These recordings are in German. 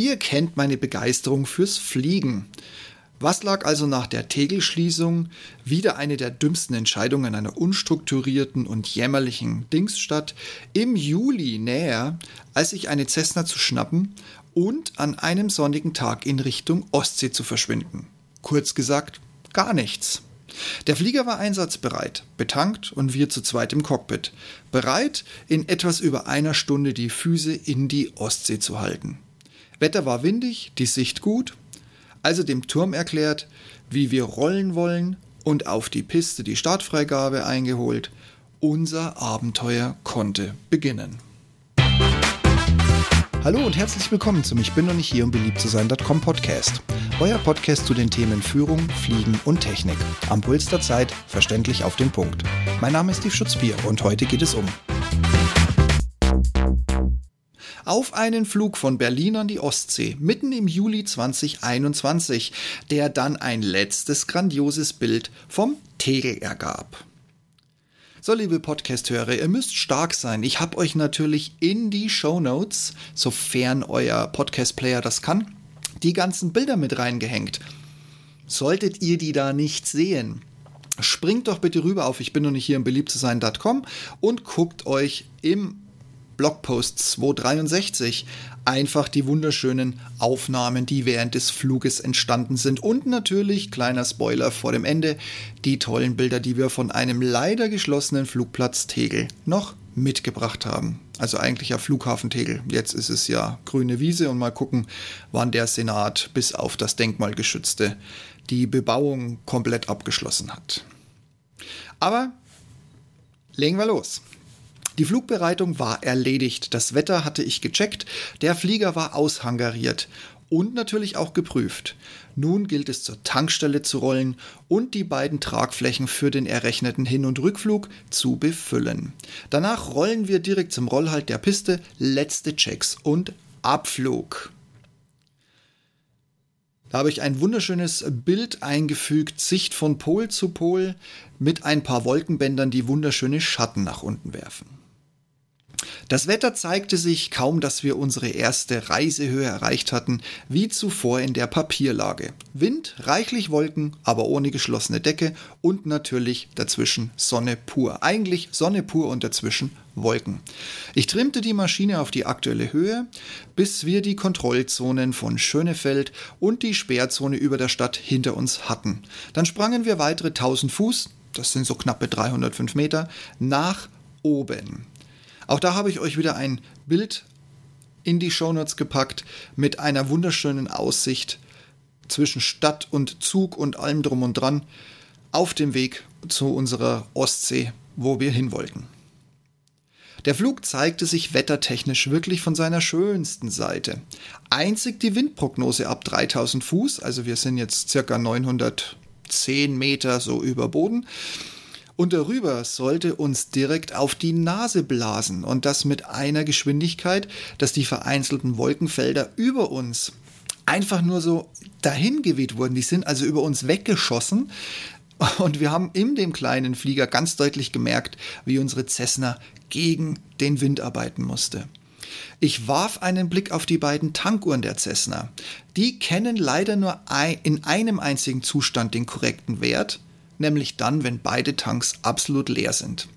Ihr kennt meine Begeisterung fürs Fliegen. Was lag also nach der Tegelschließung wieder eine der dümmsten Entscheidungen einer unstrukturierten und jämmerlichen Dingsstadt im Juli näher, als sich eine Cessna zu schnappen und an einem sonnigen Tag in Richtung Ostsee zu verschwinden. Kurz gesagt, gar nichts. Der Flieger war einsatzbereit, betankt und wir zu zweit im Cockpit, bereit, in etwas über einer Stunde die Füße in die Ostsee zu halten. Wetter war windig, die Sicht gut, also dem Turm erklärt, wie wir rollen wollen und auf die Piste die Startfreigabe eingeholt. Unser Abenteuer konnte beginnen. Hallo und herzlich willkommen zum Ich bin noch nicht hier, um beliebt zu sein.com Podcast. Euer Podcast zu den Themen Führung, Fliegen und Technik. Am Puls der Zeit, verständlich auf den Punkt. Mein Name ist Steve Schutzbier und heute geht es um auf einen Flug von Berlin an die Ostsee mitten im Juli 2021, der dann ein letztes grandioses Bild vom Tegel ergab. So, liebe Podcast-Hörer, ihr müsst stark sein. Ich habe euch natürlich in die Show Notes, sofern euer Podcast-Player das kann, die ganzen Bilder mit reingehängt. Solltet ihr die da nicht sehen, springt doch bitte rüber auf ich bin noch nicht hier im beliebt und guckt euch im Blogpost 263 einfach die wunderschönen Aufnahmen, die während des Fluges entstanden sind. Und natürlich, kleiner Spoiler vor dem Ende, die tollen Bilder, die wir von einem leider geschlossenen Flugplatz Tegel noch mitgebracht haben. Also eigentlich ja Flughafen Tegel. Jetzt ist es ja grüne Wiese und mal gucken, wann der Senat bis auf das Denkmalgeschützte die Bebauung komplett abgeschlossen hat. Aber legen wir los. Die Flugbereitung war erledigt, das Wetter hatte ich gecheckt, der Flieger war aushangariert und natürlich auch geprüft. Nun gilt es zur Tankstelle zu rollen und die beiden Tragflächen für den errechneten Hin- und Rückflug zu befüllen. Danach rollen wir direkt zum Rollhalt der Piste, letzte Checks und Abflug. Da habe ich ein wunderschönes Bild eingefügt, Sicht von Pol zu Pol mit ein paar Wolkenbändern, die wunderschöne Schatten nach unten werfen. Das Wetter zeigte sich kaum, dass wir unsere erste Reisehöhe erreicht hatten, wie zuvor in der Papierlage. Wind, reichlich Wolken, aber ohne geschlossene Decke und natürlich dazwischen Sonne pur. Eigentlich Sonne pur und dazwischen Wolken. Ich trimmte die Maschine auf die aktuelle Höhe, bis wir die Kontrollzonen von Schönefeld und die Sperrzone über der Stadt hinter uns hatten. Dann sprangen wir weitere 1000 Fuß, das sind so knappe 305 Meter, nach oben. Auch da habe ich euch wieder ein Bild in die Shownotes gepackt mit einer wunderschönen Aussicht zwischen Stadt und Zug und allem drum und dran auf dem Weg zu unserer Ostsee, wo wir hin wollten. Der Flug zeigte sich wettertechnisch wirklich von seiner schönsten Seite. Einzig die Windprognose ab 3000 Fuß, also wir sind jetzt circa 910 Meter so über Boden, und darüber sollte uns direkt auf die Nase blasen und das mit einer Geschwindigkeit, dass die vereinzelten Wolkenfelder über uns einfach nur so dahin geweht wurden. Die sind also über uns weggeschossen. Und wir haben in dem kleinen Flieger ganz deutlich gemerkt, wie unsere Cessna gegen den Wind arbeiten musste. Ich warf einen Blick auf die beiden Tankuhren der Cessna. Die kennen leider nur in einem einzigen Zustand den korrekten Wert nämlich dann, wenn beide Tanks absolut leer sind.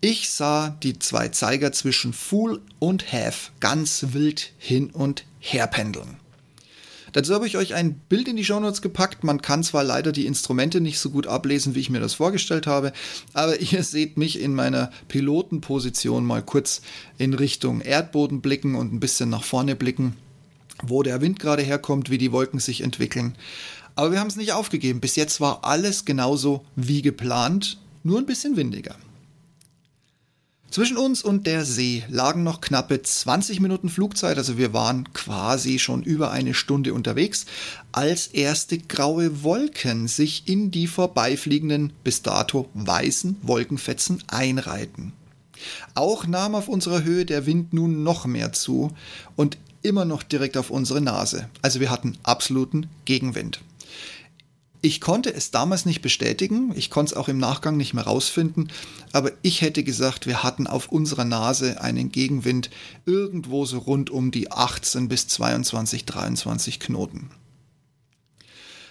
Ich sah die zwei Zeiger zwischen Full und Half ganz wild hin und her pendeln. Dazu habe ich euch ein Bild in die Shownotes gepackt. Man kann zwar leider die Instrumente nicht so gut ablesen, wie ich mir das vorgestellt habe, aber ihr seht mich in meiner Pilotenposition mal kurz in Richtung Erdboden blicken und ein bisschen nach vorne blicken, wo der Wind gerade herkommt, wie die Wolken sich entwickeln. Aber wir haben es nicht aufgegeben. Bis jetzt war alles genauso wie geplant, nur ein bisschen windiger. Zwischen uns und der See lagen noch knappe 20 Minuten Flugzeit, also wir waren quasi schon über eine Stunde unterwegs, als erste graue Wolken sich in die vorbeifliegenden, bis dato weißen Wolkenfetzen einreihten. Auch nahm auf unserer Höhe der Wind nun noch mehr zu und immer noch direkt auf unsere Nase, also wir hatten absoluten Gegenwind. Ich konnte es damals nicht bestätigen, ich konnte es auch im Nachgang nicht mehr rausfinden, aber ich hätte gesagt, wir hatten auf unserer Nase einen Gegenwind irgendwo so rund um die 18 bis 22, 23 Knoten.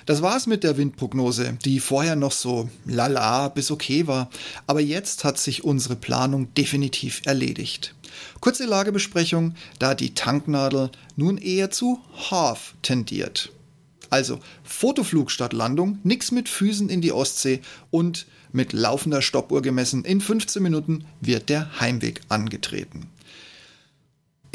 Das war's mit der Windprognose, die vorher noch so lala bis okay war, aber jetzt hat sich unsere Planung definitiv erledigt. Kurze Lagebesprechung, da die Tanknadel nun eher zu Half tendiert. Also Fotoflug statt Landung, nix mit Füßen in die Ostsee und mit laufender Stoppuhr gemessen, in 15 Minuten wird der Heimweg angetreten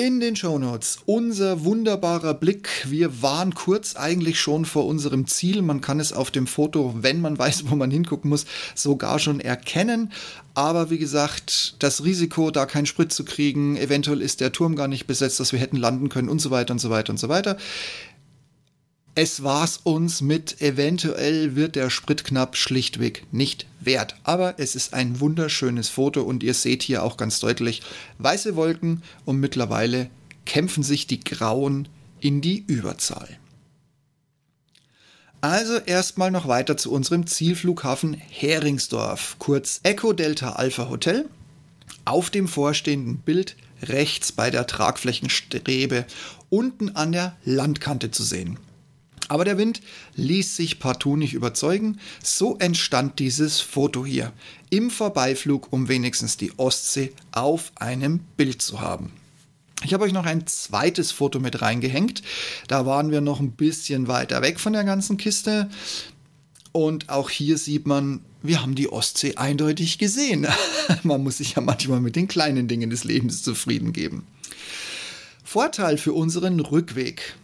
in den Shownotes unser wunderbarer Blick. Wir waren kurz eigentlich schon vor unserem Ziel. Man kann es auf dem Foto, wenn man weiß, wo man hingucken muss, sogar schon erkennen. Aber wie gesagt, das Risiko, da keinen Sprit zu kriegen, eventuell ist der Turm gar nicht besetzt, dass wir hätten landen können und so weiter und so weiter und so weiter es war's uns mit eventuell wird der Sprit knapp schlichtweg nicht wert. Aber es ist ein wunderschönes Foto und ihr seht hier auch ganz deutlich weiße Wolken und mittlerweile kämpfen sich die Grauen in die Überzahl. Also erstmal noch weiter zu unserem Zielflughafen Heringsdorf, kurz Echo Delta Alpha Hotel. Auf dem vorstehenden Bild rechts bei der Tragflächenstrebe unten an der Landkante zu sehen. Aber der Wind ließ sich partout nicht überzeugen. So entstand dieses Foto hier. Im Vorbeiflug, um wenigstens die Ostsee auf einem Bild zu haben. Ich habe euch noch ein zweites Foto mit reingehängt. Da waren wir noch ein bisschen weiter weg von der ganzen Kiste. Und auch hier sieht man, wir haben die Ostsee eindeutig gesehen. man muss sich ja manchmal mit den kleinen Dingen des Lebens zufrieden geben. Vorteil für unseren Rückweg.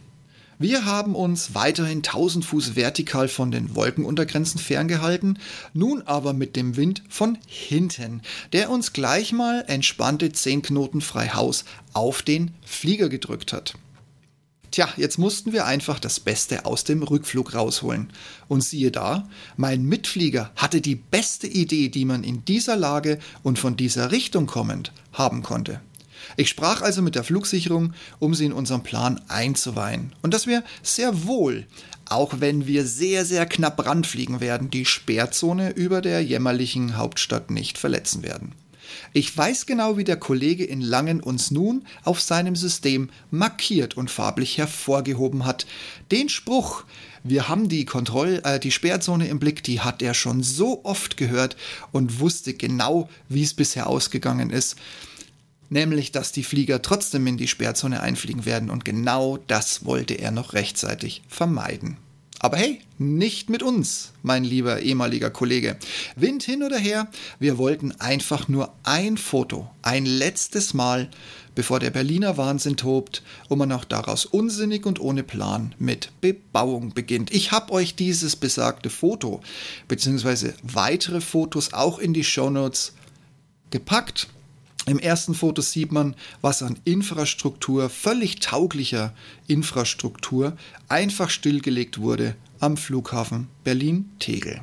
Wir haben uns weiterhin 1000 Fuß vertikal von den Wolkenuntergrenzen ferngehalten, nun aber mit dem Wind von hinten, der uns gleich mal entspannte 10 Knoten frei Haus auf den Flieger gedrückt hat. Tja, jetzt mussten wir einfach das Beste aus dem Rückflug rausholen. Und siehe da, mein Mitflieger hatte die beste Idee, die man in dieser Lage und von dieser Richtung kommend haben konnte. Ich sprach also mit der Flugsicherung, um sie in unseren Plan einzuweihen. Und dass wir sehr wohl, auch wenn wir sehr, sehr knapp ranfliegen werden, die Sperrzone über der jämmerlichen Hauptstadt nicht verletzen werden. Ich weiß genau, wie der Kollege in Langen uns nun auf seinem System markiert und farblich hervorgehoben hat. Den Spruch, wir haben die Kontroll, äh, die Sperrzone im Blick, die hat er schon so oft gehört und wusste genau, wie es bisher ausgegangen ist nämlich dass die Flieger trotzdem in die Sperrzone einfliegen werden und genau das wollte er noch rechtzeitig vermeiden. Aber hey, nicht mit uns, mein lieber ehemaliger Kollege. Wind hin oder her, wir wollten einfach nur ein Foto, ein letztes Mal, bevor der Berliner Wahnsinn tobt und man auch daraus unsinnig und ohne Plan mit Bebauung beginnt. Ich habe euch dieses besagte Foto bzw. weitere Fotos auch in die Shownotes gepackt. Im ersten Foto sieht man, was an Infrastruktur, völlig tauglicher Infrastruktur, einfach stillgelegt wurde am Flughafen Berlin-Tegel.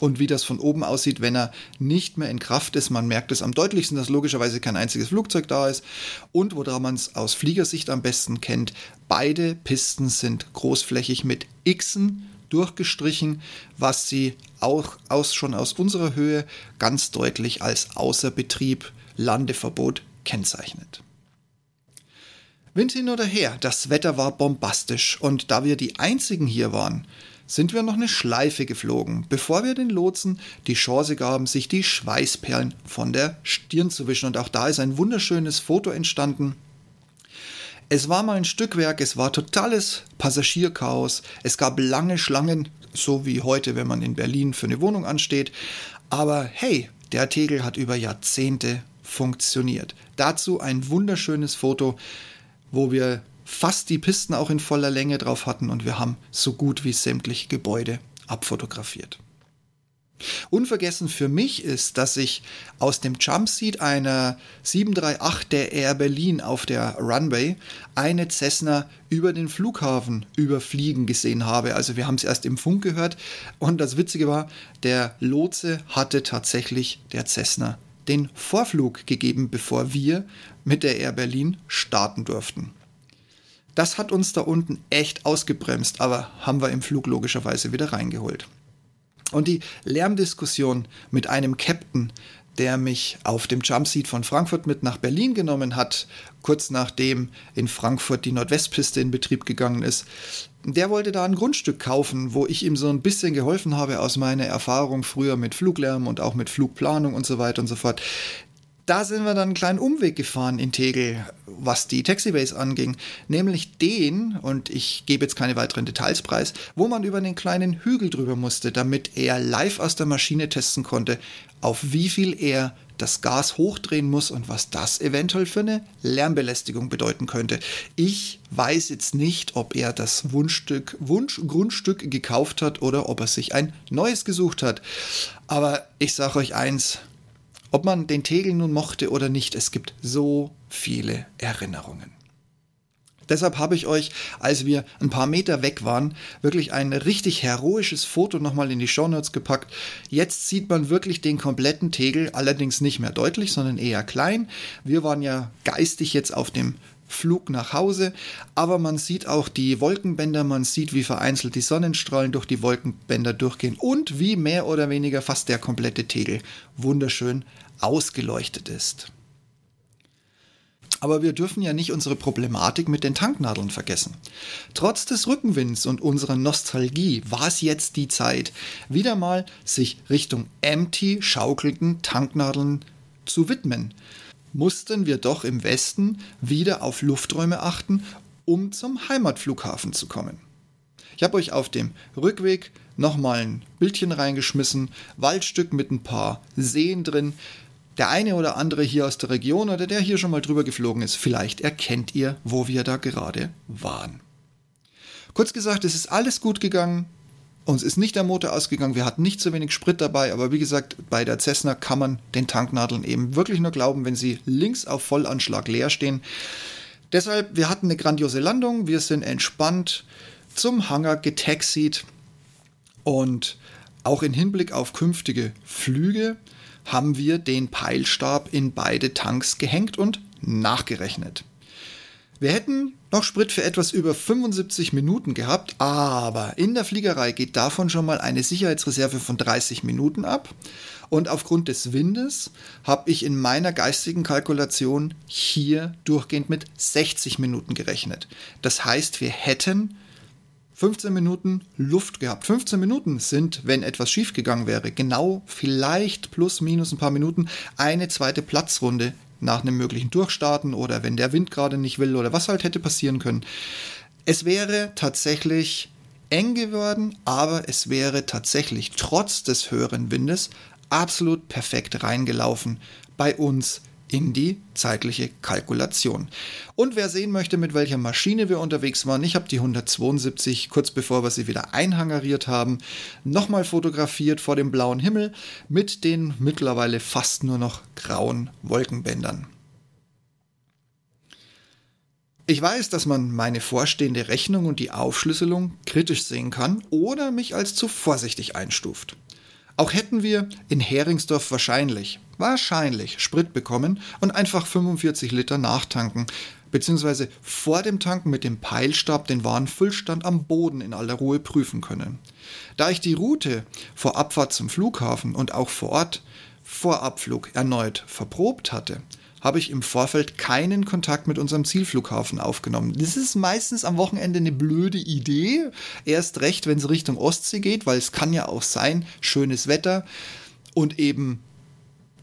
Und wie das von oben aussieht, wenn er nicht mehr in Kraft ist. Man merkt es am deutlichsten, dass logischerweise kein einziges Flugzeug da ist. Und woran man es aus Fliegersicht am besten kennt, beide Pisten sind großflächig mit Xen durchgestrichen, was sie auch aus, schon aus unserer Höhe ganz deutlich als Außerbetrieb Landeverbot kennzeichnet. Wind hin oder her, das Wetter war bombastisch und da wir die einzigen hier waren, sind wir noch eine Schleife geflogen, bevor wir den Lotsen die Chance gaben, sich die Schweißperlen von der Stirn zu wischen. Und auch da ist ein wunderschönes Foto entstanden. Es war mal ein Stückwerk, es war totales Passagierchaos, es gab lange Schlangen, so wie heute, wenn man in Berlin für eine Wohnung ansteht. Aber hey, der Tegel hat über Jahrzehnte funktioniert. Dazu ein wunderschönes Foto, wo wir fast die Pisten auch in voller Länge drauf hatten und wir haben so gut wie sämtliche Gebäude abfotografiert. Unvergessen für mich ist, dass ich aus dem Jumpseat einer 738 der Air Berlin auf der Runway eine Cessna über den Flughafen überfliegen gesehen habe. Also wir haben es erst im Funk gehört und das Witzige war, der Lotse hatte tatsächlich der Cessna den Vorflug gegeben, bevor wir mit der Air Berlin starten durften. Das hat uns da unten echt ausgebremst, aber haben wir im Flug logischerweise wieder reingeholt. Und die Lärmdiskussion mit einem Captain, der mich auf dem Jumpseat von Frankfurt mit nach Berlin genommen hat, kurz nachdem in Frankfurt die Nordwestpiste in Betrieb gegangen ist. Der wollte da ein Grundstück kaufen, wo ich ihm so ein bisschen geholfen habe aus meiner Erfahrung früher mit Fluglärm und auch mit Flugplanung und so weiter und so fort da sind wir dann einen kleinen Umweg gefahren in Tegel, was die Taxibase anging, nämlich den, und ich gebe jetzt keine weiteren Details preis, wo man über einen kleinen Hügel drüber musste, damit er live aus der Maschine testen konnte, auf wie viel er das Gas hochdrehen muss und was das eventuell für eine Lärmbelästigung bedeuten könnte. Ich weiß jetzt nicht, ob er das Wunschstück, Wunschgrundstück gekauft hat oder ob er sich ein neues gesucht hat. Aber ich sage euch eins, ob man den Tegel nun mochte oder nicht, es gibt so viele Erinnerungen. Deshalb habe ich euch, als wir ein paar Meter weg waren, wirklich ein richtig heroisches Foto nochmal in die Shownotes gepackt. Jetzt sieht man wirklich den kompletten Tegel, allerdings nicht mehr deutlich, sondern eher klein. Wir waren ja geistig jetzt auf dem Flug nach Hause, aber man sieht auch die Wolkenbänder, man sieht, wie vereinzelt die Sonnenstrahlen durch die Wolkenbänder durchgehen und wie mehr oder weniger fast der komplette Tegel wunderschön ausgeleuchtet ist. Aber wir dürfen ja nicht unsere Problematik mit den Tanknadeln vergessen. Trotz des Rückenwinds und unserer Nostalgie war es jetzt die Zeit, wieder mal sich Richtung empty schaukelnden Tanknadeln zu widmen mussten wir doch im Westen wieder auf Lufträume achten, um zum Heimatflughafen zu kommen. Ich habe euch auf dem Rückweg nochmal ein Bildchen reingeschmissen, Waldstück mit ein paar Seen drin. Der eine oder andere hier aus der Region oder der hier schon mal drüber geflogen ist, vielleicht erkennt ihr, wo wir da gerade waren. Kurz gesagt, es ist alles gut gegangen. Uns ist nicht der Motor ausgegangen, wir hatten nicht so wenig Sprit dabei, aber wie gesagt, bei der Cessna kann man den Tanknadeln eben wirklich nur glauben, wenn sie links auf Vollanschlag leer stehen. Deshalb, wir hatten eine grandiose Landung, wir sind entspannt zum Hangar getaxied und auch in Hinblick auf künftige Flüge haben wir den Peilstab in beide Tanks gehängt und nachgerechnet. Wir hätten noch Sprit für etwas über 75 Minuten gehabt, aber in der Fliegerei geht davon schon mal eine Sicherheitsreserve von 30 Minuten ab. Und aufgrund des Windes habe ich in meiner geistigen Kalkulation hier durchgehend mit 60 Minuten gerechnet. Das heißt, wir hätten 15 Minuten Luft gehabt. 15 Minuten sind, wenn etwas schiefgegangen wäre, genau vielleicht plus minus ein paar Minuten eine zweite Platzrunde nach einem möglichen Durchstarten oder wenn der Wind gerade nicht will oder was halt hätte passieren können. Es wäre tatsächlich eng geworden, aber es wäre tatsächlich trotz des höheren Windes absolut perfekt reingelaufen bei uns in die zeitliche Kalkulation. Und wer sehen möchte, mit welcher Maschine wir unterwegs waren, ich habe die 172 kurz bevor wir sie wieder einhangariert haben, nochmal fotografiert vor dem blauen Himmel mit den mittlerweile fast nur noch grauen Wolkenbändern. Ich weiß, dass man meine vorstehende Rechnung und die Aufschlüsselung kritisch sehen kann oder mich als zu vorsichtig einstuft. Auch hätten wir in Heringsdorf wahrscheinlich, wahrscheinlich Sprit bekommen und einfach 45 Liter nachtanken, beziehungsweise vor dem Tanken mit dem Peilstab den Warenfüllstand am Boden in aller Ruhe prüfen können. Da ich die Route vor Abfahrt zum Flughafen und auch vor Ort vor Abflug erneut verprobt hatte, habe ich im Vorfeld keinen Kontakt mit unserem Zielflughafen aufgenommen. Das ist meistens am Wochenende eine blöde Idee. Erst recht, wenn es Richtung Ostsee geht, weil es kann ja auch sein, schönes Wetter und eben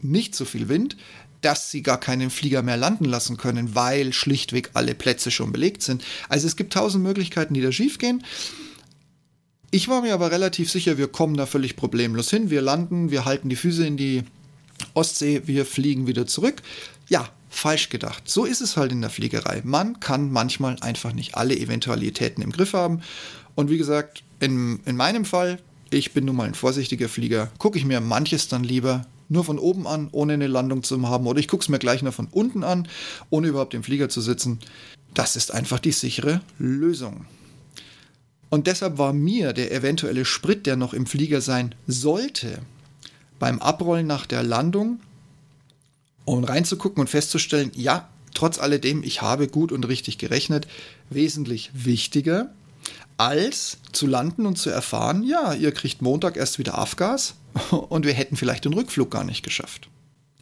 nicht so viel Wind, dass sie gar keinen Flieger mehr landen lassen können, weil schlichtweg alle Plätze schon belegt sind. Also es gibt tausend Möglichkeiten, die da schief gehen. Ich war mir aber relativ sicher, wir kommen da völlig problemlos hin. Wir landen, wir halten die Füße in die Ostsee, wir fliegen wieder zurück. Ja, falsch gedacht. So ist es halt in der Fliegerei. Man kann manchmal einfach nicht alle Eventualitäten im Griff haben. Und wie gesagt, in, in meinem Fall, ich bin nun mal ein vorsichtiger Flieger, gucke ich mir manches dann lieber nur von oben an, ohne eine Landung zu haben. Oder ich gucke es mir gleich noch von unten an, ohne überhaupt im Flieger zu sitzen. Das ist einfach die sichere Lösung. Und deshalb war mir der eventuelle Sprit, der noch im Flieger sein sollte, beim Abrollen nach der Landung um reinzugucken und festzustellen, ja, trotz alledem, ich habe gut und richtig gerechnet, wesentlich wichtiger, als zu landen und zu erfahren, ja, ihr kriegt Montag erst wieder Afgas und wir hätten vielleicht den Rückflug gar nicht geschafft.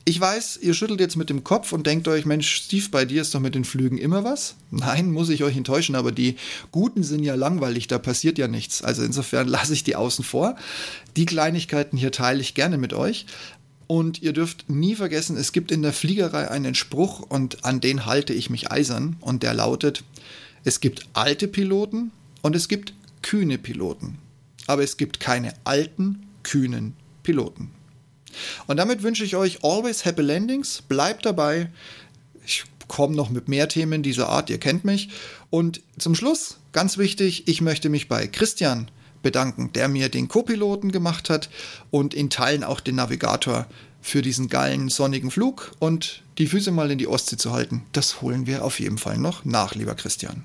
Ich weiß, ihr schüttelt jetzt mit dem Kopf und denkt euch, Mensch, Steve, bei dir ist doch mit den Flügen immer was. Nein, muss ich euch enttäuschen, aber die guten sind ja langweilig, da passiert ja nichts. Also insofern lasse ich die außen vor. Die Kleinigkeiten hier teile ich gerne mit euch. Und ihr dürft nie vergessen, es gibt in der Fliegerei einen Spruch und an den halte ich mich eisern und der lautet, es gibt alte Piloten und es gibt kühne Piloten. Aber es gibt keine alten, kühnen Piloten. Und damit wünsche ich euch always happy landings. Bleibt dabei. Ich komme noch mit mehr Themen dieser Art, ihr kennt mich. Und zum Schluss, ganz wichtig, ich möchte mich bei Christian bedanken, der mir den Co-Piloten gemacht hat und in Teilen auch den Navigator für diesen geilen sonnigen Flug und die Füße mal in die Ostsee zu halten. Das holen wir auf jeden Fall noch nach, lieber Christian.